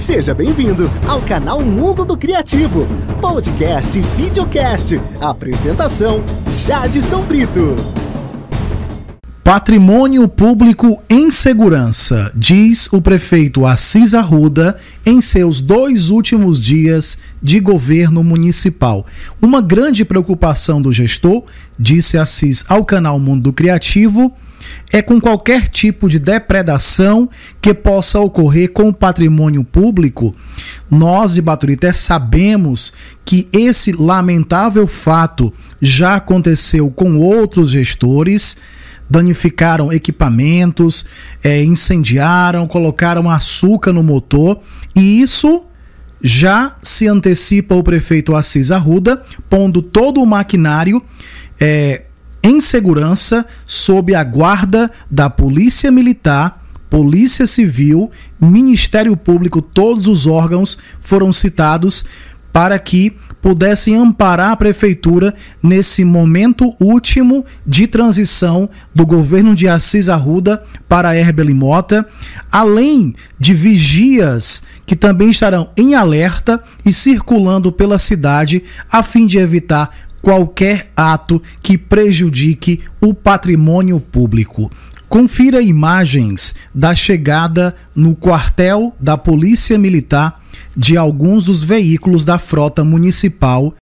Seja bem-vindo ao canal Mundo do Criativo, podcast e videocast. Apresentação: Jadson Brito. Patrimônio público em segurança, diz o prefeito Assis Arruda em seus dois últimos dias de governo municipal. Uma grande preocupação do gestor, disse Assis ao canal Mundo Criativo, é com qualquer tipo de depredação que possa ocorrer com o patrimônio público. Nós de Baturité sabemos que esse lamentável fato já aconteceu com outros gestores danificaram equipamentos, é, incendiaram, colocaram açúcar no motor e isso já se antecipa o prefeito Assis Arruda, pondo todo o maquinário é, em segurança sob a guarda da Polícia Militar, Polícia Civil, Ministério Público, todos os órgãos foram citados para que pudessem amparar a prefeitura nesse momento último de transição do governo de Assis Arruda para Herbel Mota, além de vigias que também estarão em alerta e circulando pela cidade a fim de evitar qualquer ato que prejudique o patrimônio público. Confira imagens da chegada no quartel da Polícia Militar de alguns dos veículos da frota municipal.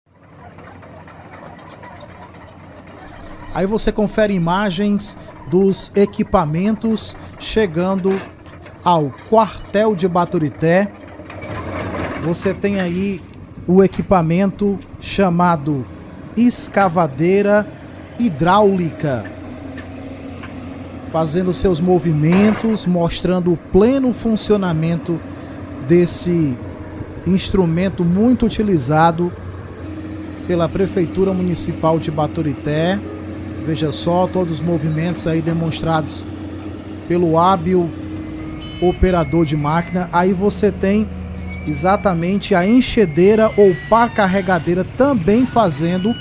Aí você confere imagens dos equipamentos chegando ao quartel de Baturité. Você tem aí o equipamento chamado escavadeira hidráulica, fazendo seus movimentos, mostrando o pleno funcionamento desse instrumento muito utilizado pela Prefeitura Municipal de Baturité. Veja só todos os movimentos aí demonstrados pelo hábil operador de máquina. Aí você tem exatamente a enchedeira ou pá carregadeira também fazendo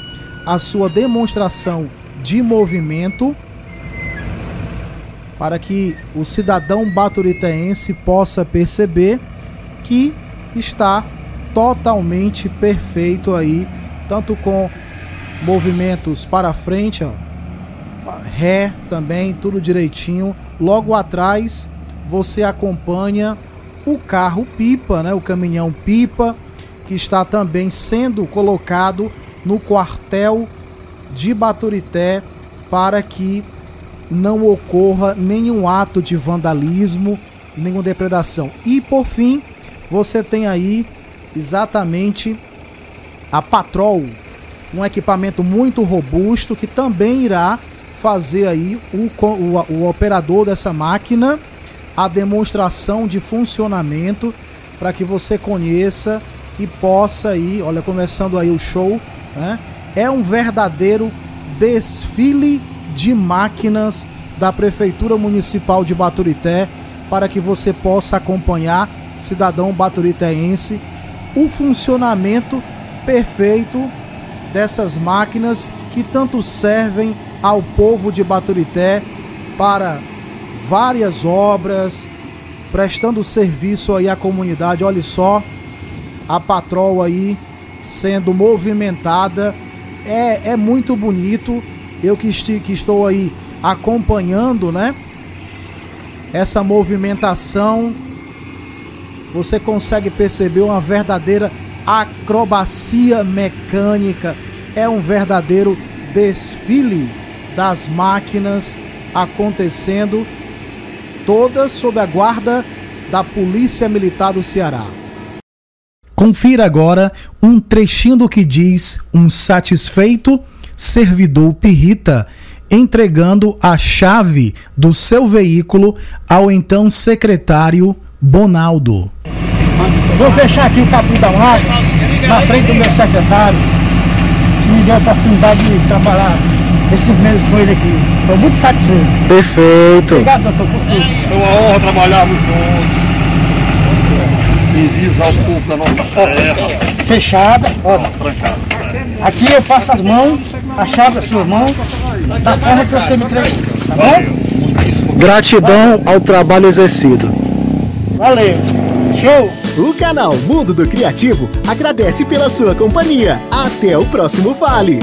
a sua demonstração de movimento para que o cidadão baturitense possa perceber que está totalmente perfeito aí, tanto com movimentos para frente, ó, ré também, tudo direitinho. Logo atrás você acompanha o carro pipa, né, o caminhão pipa, que está também sendo colocado no quartel de Baturité para que não ocorra nenhum ato de vandalismo, nenhuma depredação. E por fim, você tem aí exatamente a Patrol, um equipamento muito robusto que também irá fazer aí o, o, o operador dessa máquina a demonstração de funcionamento para que você conheça e possa aí, olha, começando aí o show, né? É um verdadeiro desfile de máquinas da Prefeitura Municipal de Baturité para que você possa acompanhar cidadão baturitense, o funcionamento perfeito dessas máquinas que tanto servem ao povo de Baturité para várias obras, prestando serviço aí à comunidade. Olha só, a patrol aí sendo movimentada. É, é muito bonito. Eu que, esti, que estou aí acompanhando, né? Essa movimentação você consegue perceber uma verdadeira acrobacia mecânica, é um verdadeiro desfile das máquinas acontecendo, todas sob a guarda da Polícia Militar do Ceará. Confira agora um trechinho do que diz um satisfeito servidor pirrita entregando a chave do seu veículo ao então secretário Bonaldo. Vou fechar aqui o capim da máquina, na frente do meu secretário. Me deu a oportunidade de trabalhar esses meses com ele aqui. Estou muito satisfeito. Perfeito. Obrigado, doutor, por tudo. É uma honra trabalharmos juntos. E visar o povo da nossa terra. Fechada, ó. Trancada. Aqui eu passo as mãos, a chave das suas mãos, da forma que você me entregou. Tá bom? Gratidão ao trabalho exercido. Valeu. Show! O canal Mundo do Criativo agradece pela sua companhia. Até o próximo Vale.